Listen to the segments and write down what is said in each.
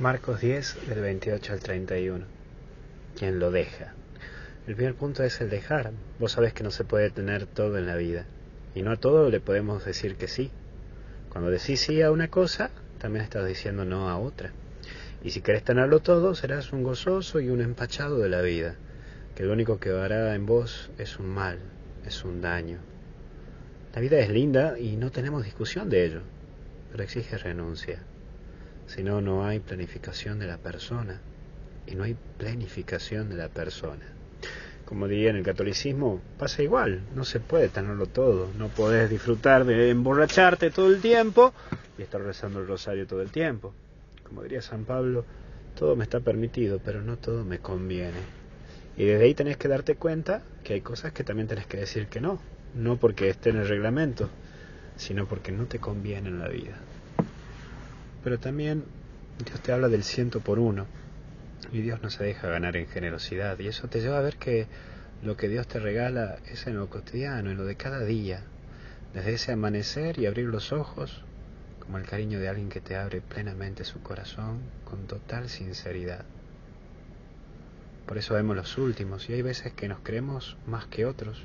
Marcos 10, del 28 al 31. Quien lo deja. El primer punto es el dejar. Vos sabés que no se puede tener todo en la vida. Y no a todo le podemos decir que sí. Cuando decís sí a una cosa, también estás diciendo no a otra. Y si querés tenerlo todo, serás un gozoso y un empachado de la vida, que lo único que hará en vos es un mal, es un daño. La vida es linda y no tenemos discusión de ello, pero exige renuncia. Si no, no hay planificación de la persona. Y no hay planificación de la persona. Como diría en el catolicismo, pasa igual, no se puede tenerlo todo. No podés disfrutar de emborracharte todo el tiempo y estar rezando el rosario todo el tiempo. Como diría San Pablo, todo me está permitido, pero no todo me conviene. Y desde ahí tenés que darte cuenta que hay cosas que también tenés que decir que no. No porque esté en el reglamento, sino porque no te conviene en la vida pero también Dios te habla del ciento por uno y Dios no se deja ganar en generosidad y eso te lleva a ver que lo que Dios te regala es en lo cotidiano, en lo de cada día, desde ese amanecer y abrir los ojos como el cariño de alguien que te abre plenamente su corazón con total sinceridad. Por eso vemos los últimos y hay veces que nos creemos más que otros,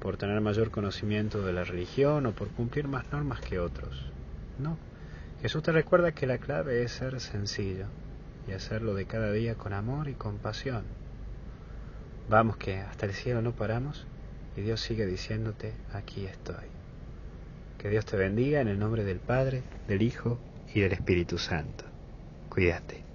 por tener mayor conocimiento de la religión o por cumplir más normas que otros. No, Jesús te recuerda que la clave es ser sencillo y hacerlo de cada día con amor y compasión. Vamos que hasta el cielo no paramos y Dios sigue diciéndote, aquí estoy. Que Dios te bendiga en el nombre del Padre, del Hijo y del Espíritu Santo. Cuídate.